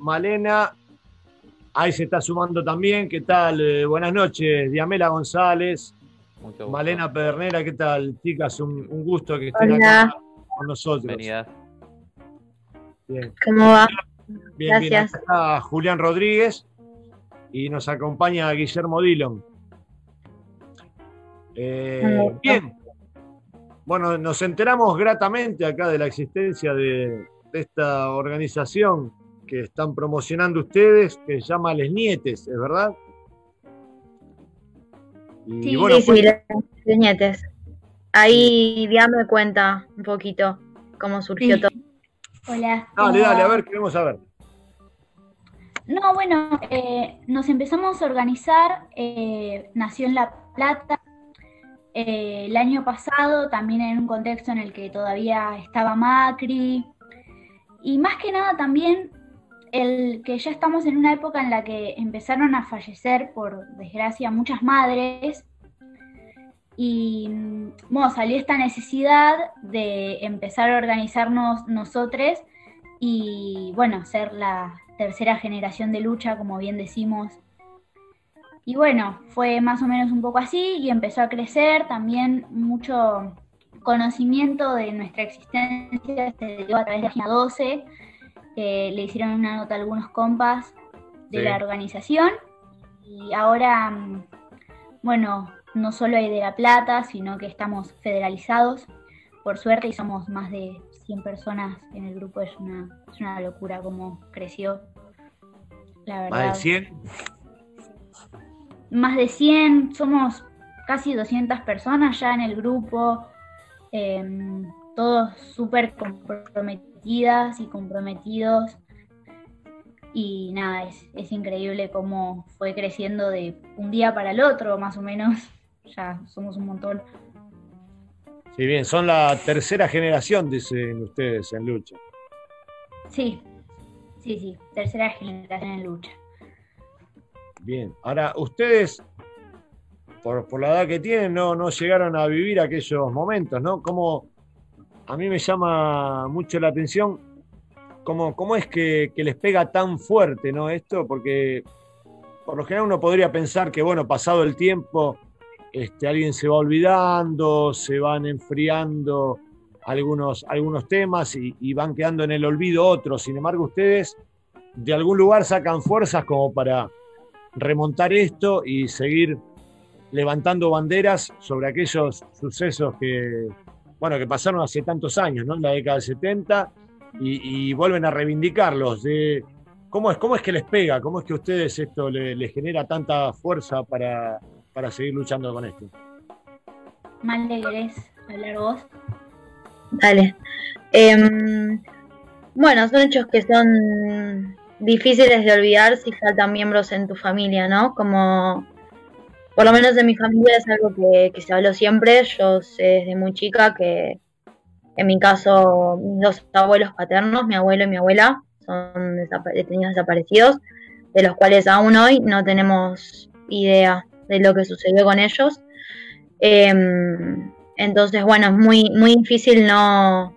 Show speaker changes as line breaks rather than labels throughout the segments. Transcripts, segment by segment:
Malena. Ahí se está sumando también. ¿Qué tal? Eh, buenas noches, Diamela González. Malena Pedernera, ¿qué tal, chicas? Un, gusto que estén acá con nosotros. Bienvenidas.
Bien. ¿Cómo va?
Bien, Gracias. bien. Julián Rodríguez y nos acompaña Guillermo Dillon. Eh, bien. Bueno, nos enteramos gratamente acá de la existencia de, esta organización que están promocionando ustedes, que se llama Les Nietes, ¿es verdad?
sí, sí, sí, Les Nietes. Ahí ya me cuenta un poquito cómo surgió todo.
Hola.
Dale, dale, a ver, queremos saber.
No, bueno, eh, nos empezamos a organizar, eh, nació en La Plata eh, el año pasado, también en un contexto en el que todavía estaba Macri, y más que nada también el que ya estamos en una época en la que empezaron a fallecer, por desgracia, muchas madres, y bueno, salió esta necesidad de empezar a organizarnos nosotros y bueno, ser la tercera generación de lucha, como bien decimos. Y bueno, fue más o menos un poco así y empezó a crecer también mucho conocimiento de nuestra existencia se dio a través de la página 12, le hicieron una nota a algunos compas de la organización y ahora, mm, bueno, no solo hay de La Plata, sino que estamos federalizados, por suerte, y somos más de 100 personas en el grupo es una, es una locura cómo creció. La verdad.
¿Más de 100?
Más de 100, somos casi 200 personas ya en el grupo, em, todos súper comprometidas y comprometidos. Y nada, es, es increíble cómo fue creciendo de un día para el otro, más o menos. Ya somos un montón.
Sí, bien, son la tercera generación, dicen ustedes, en lucha.
Sí, sí, sí, tercera generación en lucha.
Bien, ahora ustedes, por, la edad que tienen, no, no llegaron a vivir aquellos momentos, ¿no? Como a mí me llama mucho la atención cómo, cómo es que, les pega tan fuerte, ¿no? Esto, porque por lo general uno podría pensar que, bueno, pasado el tiempo este, alguien se va olvidando, se van enfriando algunos, algunos temas y, van quedando en el olvido otros. Sin embargo, ustedes de algún lugar sacan fuerzas como para remontar esto y seguir levantando banderas sobre aquellos sucesos que, bueno, que pasaron hace tantos años, ¿no? En la década del 70 y, vuelven a reivindicarlos. De, ¿cómo, es, ¿Cómo es que les pega? ¿Cómo es que a ustedes esto les genera tanta fuerza para, para seguir luchando con esto.
Mal ¿querés hablar vos?
Dale. Em, bueno, son hechos que son difíciles de olvidar si faltan miembros en tu familia, ¿no? Como, por lo menos en mi familia es algo que, se habló siempre. Yo sé desde muy chica que, en mi caso, mis dos abuelos paternos, mi abuelo y mi abuela, son detenidos desaparecidos, de los cuales aún hoy no tenemos idea de lo que sucedió con ellos. Em, entonces, bueno, es muy, muy difícil no,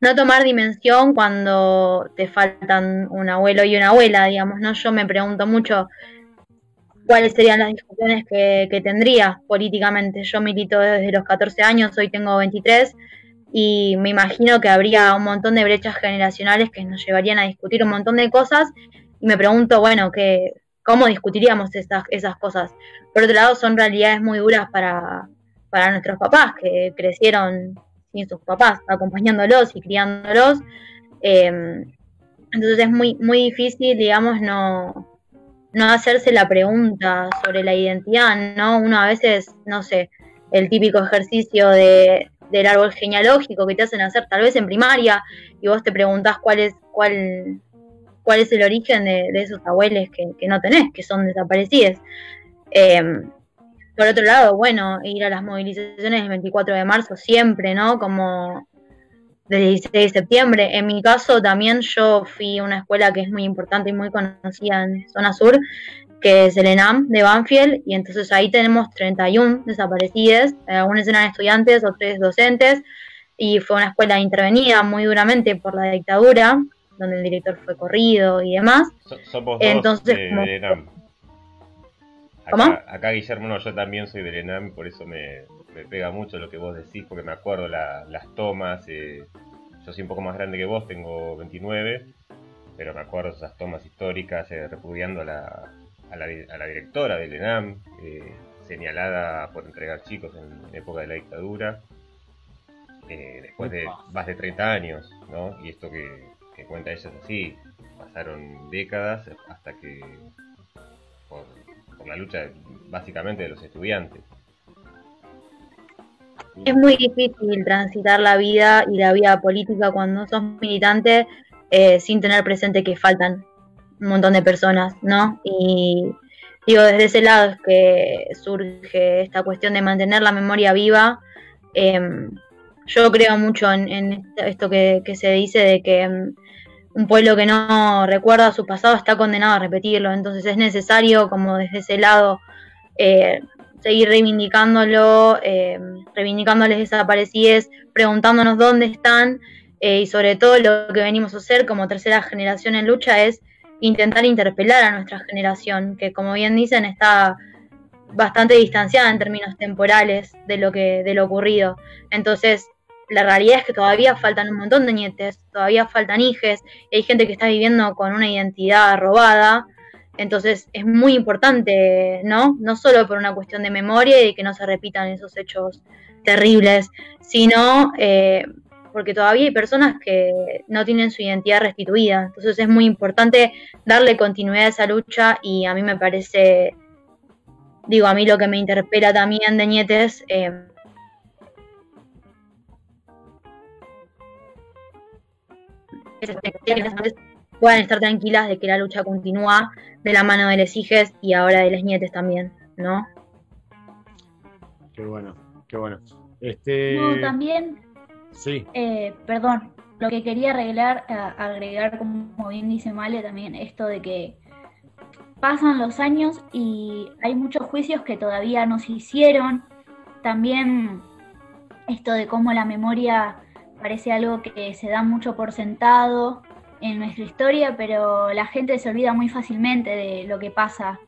no tomar dimensión cuando te faltan un abuelo y una abuela, digamos, ¿no? Yo me pregunto mucho cuáles serían las discusiones que, que tendría políticamente. Yo milito desde los 14 años, hoy tengo 23, y me imagino que habría un montón de brechas generacionales que nos llevarían a discutir un montón de cosas, y me pregunto, bueno, ¿qué, cómo discutiríamos esas, esas cosas. Por otro lado, son realidades muy duras para, nuestros papás, que crecieron sin sus papás, acompañándolos y criándolos. Em, entonces es muy, muy difícil, digamos, no, no hacerse la pregunta sobre la identidad, ¿no? Uno a veces, no sé, el típico ejercicio de, del árbol genealógico que te hacen hacer tal vez en primaria y vos te preguntás cuál es, cuál, cuál es el origen de, esos abuelos que, no tenés, que son desaparecidos. Em, por otro lado, bueno, ir a las movilizaciones del 24 de marzo siempre, ¿no? Como del 16 de septiembre. En mi caso también yo fui a una escuela que es muy importante y muy conocida en zona sur, que es el ENAM de Banfield, y entonces ahí tenemos 31 desaparecidos, algunos eran estudiantes, otros docentes, y fue una escuela intervenida muy duramente por la dictadura, donde el director fue corrido y demás.
somos dos Entonces, de, ENAM. Acá, acá, Guillermo, no, yo también soy del ENAM, por eso me, pega mucho lo que vos decís, porque me acuerdo las tomas. Eh, yo soy un poco más grande que vos, tengo 29, pero me acuerdo esas tomas históricas eh, repudiando a la, a la, a la, directora del ENAM, eh, señalada por entregar chicos en, época de la dictadura, después de más de 30 años, ¿no? Y esto que, cuenta ella es así, pasaron décadas hasta que, por, la lucha básicamente de los estudiantes.
Es muy difícil transitar la vida y la vida política cuando sos militante eh, sin tener presente que faltan un montón de personas, ¿no? Y digo, desde ese lado es que surge esta cuestión de mantener la memoria viva. Em, yo creo mucho en, esto que, se dice de que em, un pueblo que no recuerda su pasado está condenado a repetirlo, entonces es necesario como desde ese lado eh, seguir reivindicándolo, eh, reivindicándoles desaparecidos, preguntándonos dónde están eh, y sobre todo lo que venimos a hacer como tercera generación en lucha es intentar interpelar a nuestra generación, que como bien dicen está bastante distanciada en términos temporales de lo que de lo ocurrido. Entonces, la realidad es que todavía faltan un montón de nietes, todavía faltan hijes, y hay gente que está viviendo con una identidad robada. Entonces es muy importante, ¿no? No solo por una cuestión de memoria y que no se repitan esos hechos terribles, sino eh, porque todavía hay personas que no tienen su identidad restituida. Entonces es muy importante darle continuidad a esa lucha y a mí me parece, digo, a mí lo que me interpela también de Nietes, eh, puedan estar tranquilas de que la lucha continúa de la mano de los hijos y ahora de las nietes también, ¿no?
Qué bueno, qué bueno. Este...
No, también Sí. Eh, perdón, lo que quería arreglar, agregar, como bien dice Male, también esto de que pasan los años y hay muchos juicios que todavía no se hicieron. También esto de cómo la memoria parece algo que se da mucho por sentado en nuestra historia, pero la gente se olvida muy fácilmente de lo que pasa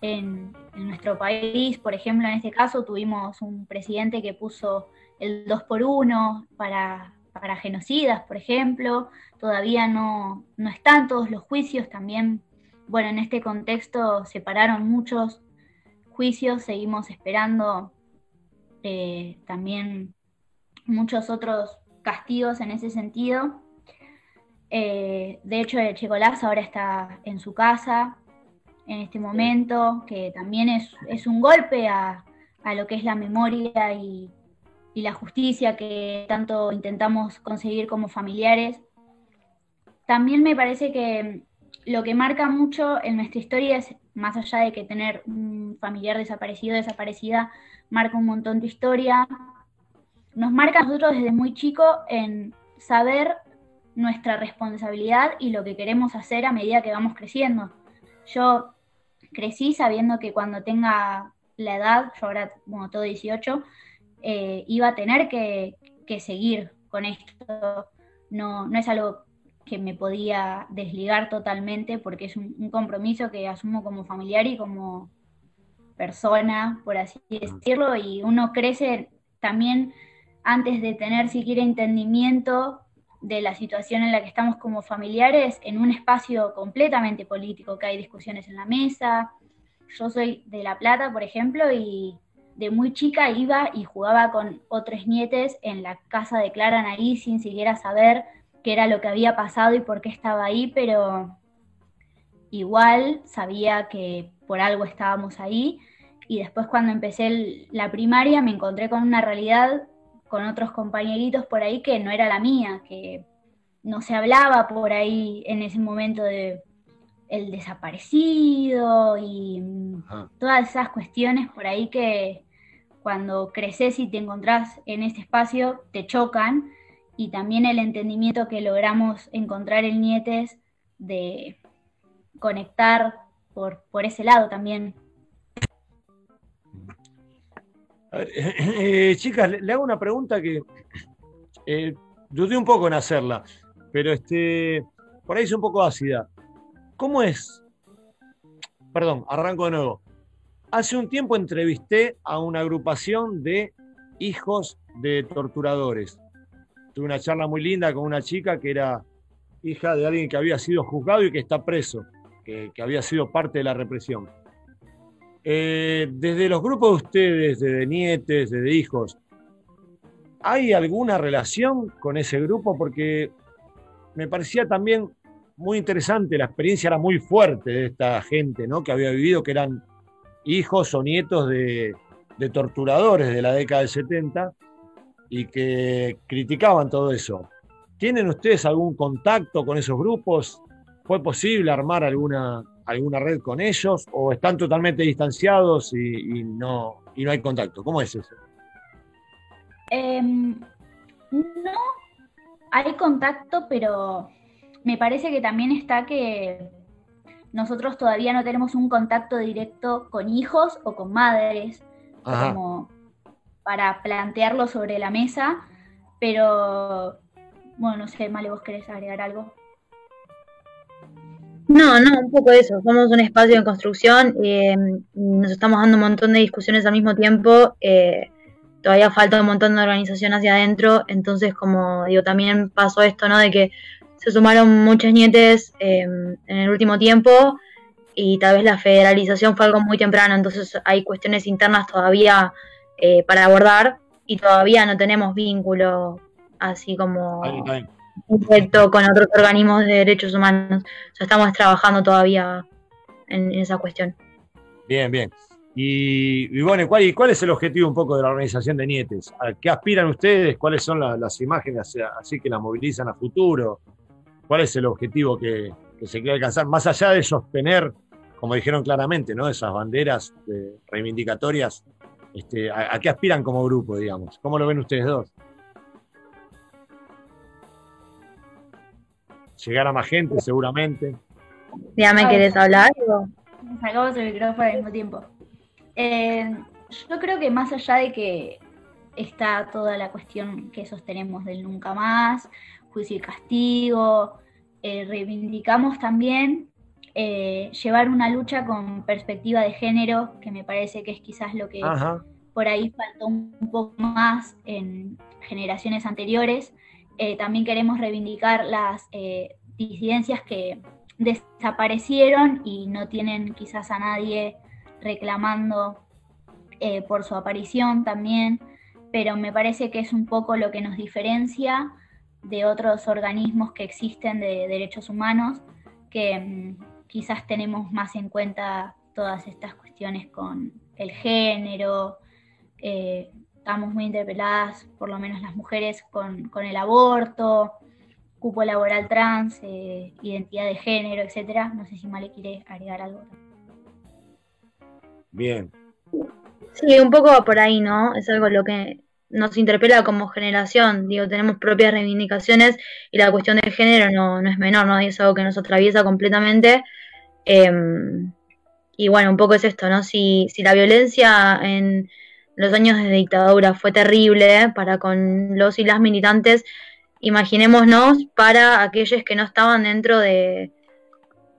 en, nuestro país. Por ejemplo, en este caso tuvimos un presidente que puso el 2 por 1 para, para genocidas, por ejemplo, todavía no, no están todos los juicios, también, bueno, en este contexto se pararon muchos juicios, seguimos esperando eh, también muchos otros castigos en ese sentido. Eh, de hecho, el Checolás ahora está en su casa en este momento, que también es, es un golpe a, a, lo que es la memoria y, y la justicia que tanto intentamos conseguir como familiares. También me parece que lo que marca mucho en nuestra historia es, más allá de que tener un familiar desaparecido desaparecida, marca un montón de historia, nos marca a nosotros desde muy chico en saber nuestra responsabilidad y lo que queremos hacer a medida que vamos creciendo. Yo crecí sabiendo que cuando tenga la edad, yo ahora, bueno, todo 18, eh, iba a tener que, seguir con esto. No, no es algo que me podía desligar totalmente porque es un, compromiso que asumo como familiar y como persona, por así decirlo, y uno crece también antes de tener siquiera entendimiento de la situación en la que estamos como familiares en un espacio completamente político, que hay discusiones en la mesa. Yo soy de La Plata, por ejemplo, y de muy chica iba y jugaba con otros nietes en la casa de Clara Nariz sin siquiera saber qué era lo que había pasado y por qué estaba ahí, pero igual sabía que por algo estábamos ahí. Y después cuando empecé la primaria me encontré con una realidad con otros compañeritos por ahí que no era la mía, que no se hablaba por ahí en ese momento de el desaparecido y todas esas cuestiones por ahí que cuando creces y te encontrás en este espacio te chocan y también el entendimiento que logramos encontrar en Nietes de conectar por, por ese lado también.
Eh, chicas, le, hago una pregunta que eh, dudé un poco en hacerla, pero este, por ahí es un poco ácida. ¿Cómo es? Perdón, arranco de nuevo. Hace un tiempo entrevisté a una agrupación de hijos de torturadores. Tuve una charla muy linda con una chica que era hija de alguien que había sido juzgado y que está preso, que, había sido parte de la represión. Eh, desde los grupos de ustedes, de nietes, de hijos, ¿hay alguna relación con ese grupo? Porque me parecía también muy interesante, la experiencia era muy fuerte de esta gente, ¿no? Que había vivido, que eran hijos o nietos de, torturadores de la década del 70 y que criticaban todo eso. ¿Tienen ustedes algún contacto con esos grupos? ¿Fue posible armar alguna, alguna red con ellos o están totalmente distanciados y, no, y no hay contacto? ¿Cómo es eso?
Em, no hay contacto, pero me parece que también está que nosotros todavía no tenemos un contacto directo con hijos o con madres, como para plantearlo sobre la mesa, pero bueno, no sé, Male, vos querés agregar algo.
No, no, un poco eso. Somos un espacio de construcción eh, nos estamos dando un montón de discusiones al mismo tiempo. Eh, todavía falta un montón de organización hacia adentro, entonces como digo, también pasó esto, ¿no? De que se sumaron muchas nietes em, en el último tiempo y tal vez la federalización fue algo muy temprano, entonces hay cuestiones internas todavía eh, para abordar y todavía no tenemos vínculo así como con otros organismos de derechos humanos. O sea, estamos trabajando todavía en esa cuestión.
Bien, bien. Y, bueno, ¿cuál, ¿cuál es el objetivo un poco de la organización de Nietes? ¿A qué aspiran ustedes? ¿Cuáles son las imágenes así que la movilizan a futuro? ¿Cuál es el objetivo que, se quiere alcanzar? Más allá de sostener, como dijeron claramente, ¿no? esas banderas reivindicatorias, este, ¿a, qué aspiran como grupo, digamos? ¿Cómo lo ven ustedes dos? Llegar a más gente, seguramente.
¿Ya me querés hablar?
Sacamos el micrófono al mismo tiempo. Eh, yo creo que más allá de que está toda la cuestión que sostenemos del nunca más, juicio y castigo, eh, reivindicamos también eh, llevar una lucha con perspectiva de género, que me parece que es quizás lo que por ahí faltó un poco más en generaciones anteriores. También queremos reivindicar las disidencias que desaparecieron y no tienen quizás a nadie reclamando eh, por su aparición también, pero me parece que es un poco lo que nos diferencia de otros organismos que existen de derechos humanos, que mm, quizás tenemos más en cuenta todas estas cuestiones con el género, eh, estamos muy interpeladas, por lo menos las mujeres, con, el aborto, cupo laboral trans, eh, identidad de género, etcétera. No sé si Male quiere agregar algo.
Bien.
Sí, un poco por ahí, ¿no? Es algo lo que nos interpela como generación. Digo, tenemos propias reivindicaciones y la cuestión del género no, es menor, ¿no? Es algo que nos atraviesa completamente. Em, y bueno, un poco es esto, ¿no? Si, si la violencia en los años de dictadura fue terrible para con los y las militantes, imaginémonos para aquellos que no estaban dentro de,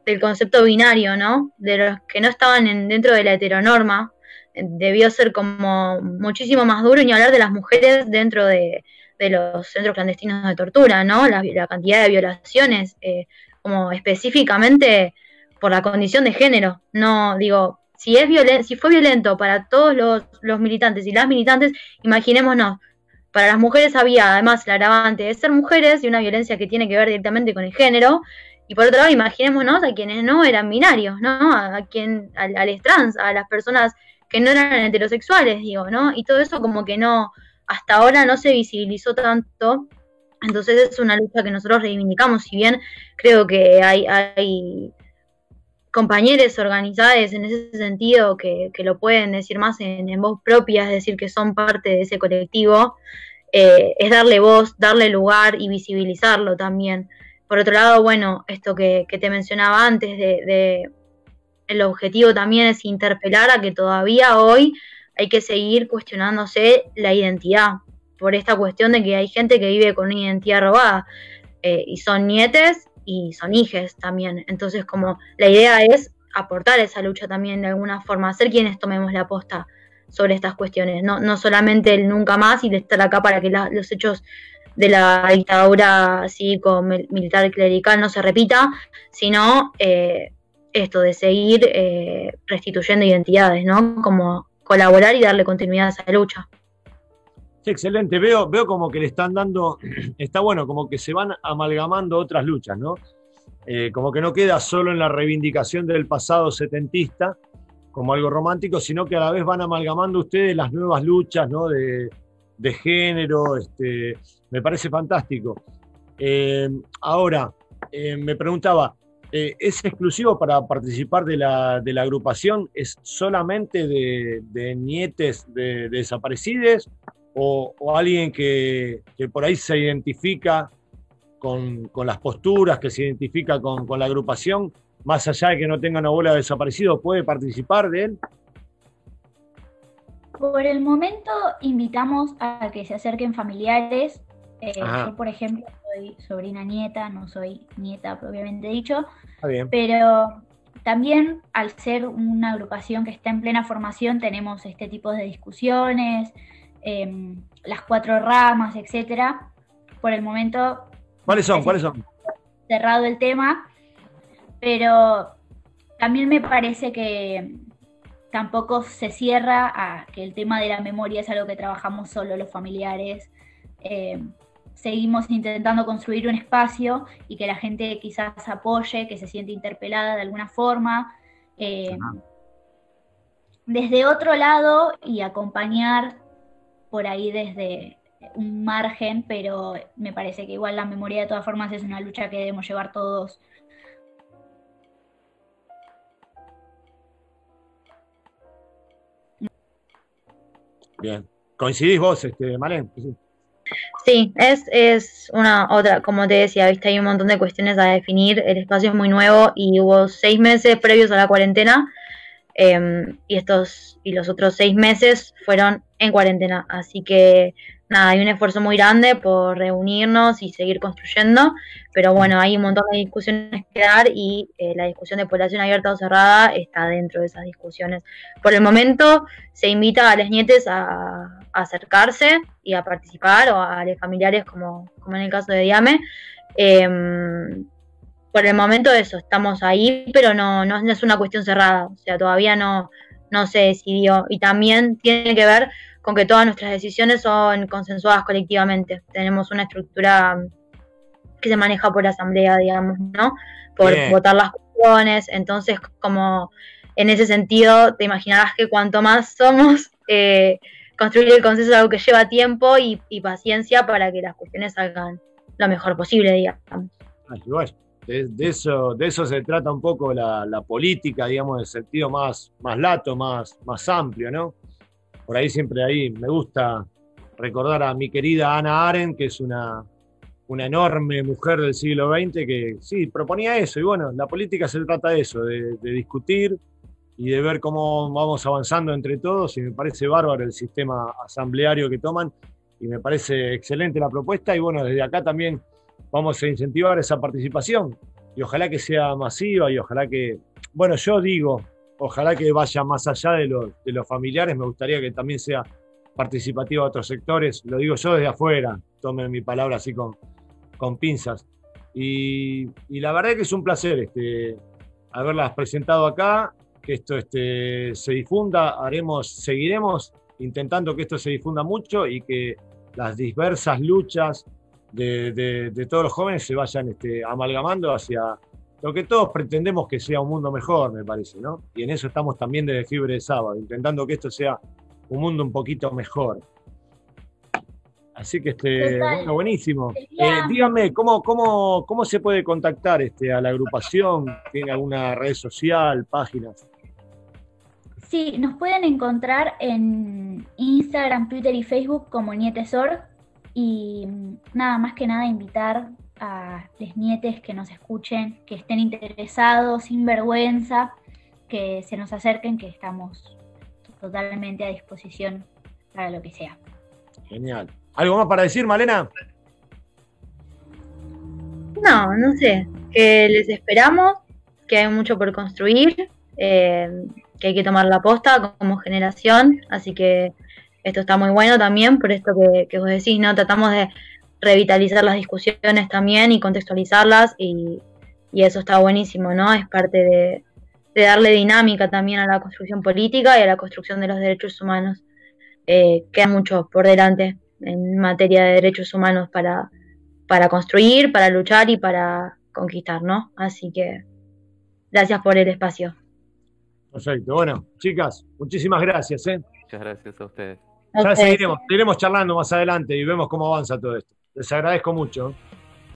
del concepto binario, ¿no? De los que no estaban en, dentro de la heteronorma, debió ser como muchísimo más duro, y hablar de las mujeres dentro de, los centros clandestinos de tortura, ¿no? La, cantidad de violaciones, eh, como específicamente por la condición de género. No, digo, si, es si fue violento para todos los, los militantes y las militantes, imaginémonos, para las mujeres había además el agravante de ser mujeres y una violencia que tiene que ver directamente con el género, y por otro lado, imaginémonos a quienes no eran binarios, ¿no? A, quien, a, los trans, a las personas que no eran heterosexuales, digo, ¿no? Y todo eso como que no, hasta ahora no se visibilizó tanto. Entonces es una lucha que nosotros reivindicamos, si bien creo que hay, hay compañeros organizados en ese sentido que, lo pueden decir más en, voz propia, es decir, que son parte de ese colectivo, eh, es darle voz, darle lugar y visibilizarlo también. Por otro lado, bueno, esto que, te mencionaba antes de, el objetivo también es interpelar a que todavía hoy hay que seguir cuestionándose la identidad por esta cuestión de que hay gente que vive con una identidad robada eh, y son nietes y son hijes también. Entonces, como la idea es aportar esa lucha también de alguna forma, hacer quienes tomemos la aposta sobre estas cuestiones, no, no solamente el nunca más y de estar acá para que los hechos de la dictadura cívico militar clerical no se repita, sino eh, esto de seguir eh, restituyendo identidades, ¿no? Como colaborar y darle continuidad a esa lucha.
Excelente. Veo, veo como que le están dando, está bueno, como que se van amalgamando otras luchas, ¿no? Eh, como que no queda solo en la reivindicación del pasado setentista como algo romántico, sino que a la vez van amalgamando ustedes las nuevas luchas, ¿no? De, de género, este, me parece fantástico. Eh, ahora, eh, me preguntaba, ¿es exclusivo para participar de la, de la agrupación? ¿Es solamente de, nietes de, desaparecidos o, alguien que, por ahí se identifica con, las posturas, que se identifica con, con, la agrupación, más allá de que no tenga una bola de desaparecidos, puede participar de él?
Por el momento invitamos a que se acerquen familiares. Eh, yo, por ejemplo, soy sobrina nieta, no soy nieta propiamente dicho. Pero también al ser una agrupación que está en plena formación, tenemos este tipo de discusiones, em, las cuatro ramas, etcétera. Por el momento.
¿Cuáles son? ¿Cuáles son?
Cerrado el tema. Pero también me parece que tampoco se cierra a que el tema de la memoria es algo que trabajamos solo los familiares. Eh, seguimos intentando construir un espacio y que la gente quizás apoye, que se siente interpelada de alguna forma. Eh, desde otro lado y acompañar por ahí desde un margen, pero me parece que igual la memoria de todas formas es una lucha que debemos llevar todos
Bien. ¿Coincidís vos, este, Malén?
Sí. es, es una otra, como te decía, viste, hay un montón de cuestiones a definir, el espacio es muy nuevo y hubo seis meses previos a la cuarentena em, y estos y los otros seis meses fueron en cuarentena, así que nada, hay un esfuerzo muy grande por reunirnos y seguir construyendo, pero bueno, hay un montón de discusiones que dar y eh, la discusión de población abierta o cerrada está dentro de esas discusiones. Por el momento se invita a las nietes a, acercarse y a participar o a los familiares como, como en el caso de Diame. Em, por el momento eso, estamos ahí, pero no, no, es una cuestión cerrada, o sea, todavía no, no se decidió y también tiene que ver con que todas nuestras decisiones son consensuadas colectivamente. Tenemos una estructura que se maneja por asamblea, digamos, ¿no? Por votar las cuestiones. Entonces, como en ese sentido, te imaginarás que cuanto más somos, eh, construir el consenso es algo que lleva tiempo y, paciencia para que las cuestiones salgan lo mejor posible, digamos.
de, eso, de eso se trata un poco la, política, digamos, en el sentido más, más lato, más, más amplio, ¿no? Por ahí siempre ahí me gusta recordar a mi querida Ana Aren, que es una, una enorme mujer del siglo XX que sí, proponía eso. Y bueno, la política se trata de eso, de, discutir y de ver cómo vamos avanzando entre todos. Y me parece bárbaro el sistema asambleario que toman y me parece excelente la propuesta. Y bueno, desde acá también vamos a incentivar esa participación y ojalá que sea masiva y ojalá que, bueno, yo digo, ojalá que vaya más allá de, los familiares, me gustaría que también sea participativa a otros sectores, lo digo yo desde afuera, tomen mi palabra así con, con pinzas. Y, la verdad que es un placer este, haberlas presentado acá, que esto este, se difunda, haremos, seguiremos intentando que esto se difunda mucho y que las diversas luchas de, todos los jóvenes se vayan este, amalgamando hacia lo que todos pretendemos que sea un mundo mejor, me parece, ¿no? Y en eso estamos también desde Fibre de Sábado, intentando que esto sea un mundo un poquito mejor. Así que, este, bueno, buenísimo. Eh, dígame, ¿cómo, cómo, cómo se puede contactar este, a la agrupación? ¿Tiene alguna red social, páginas?
Sí, nos pueden encontrar en Instagram, Twitter y Facebook como Nietesor. Y nada más que nada invitar a los nietes que nos escuchen, que estén interesados, sin vergüenza, que se nos acerquen, que estamos totalmente a disposición para lo que sea.
Genial. ¿Algo más para decir, Malena?
No, no sé. que les esperamos, que hay mucho por construir, eh, que hay que tomar la posta como generación, así que esto está muy bueno también, por esto que, que vos decís, ¿no? Tratamos de revitalizar las discusiones también y contextualizarlas y, eso está buenísimo, ¿no? Es parte de, darle dinámica también a la construcción política y a la construcción de los derechos humanos. Eh, queda mucho por delante en materia de derechos humanos para, para construir, para luchar y para conquistar, ¿no? Así que gracias por el espacio.
Perfecto. Bueno, chicas, muchísimas gracias. ¿eh?
Muchas gracias a ustedes.
Ya seguiremos, seguiremos charlando más adelante y vemos cómo avanza todo esto. Les agradezco mucho.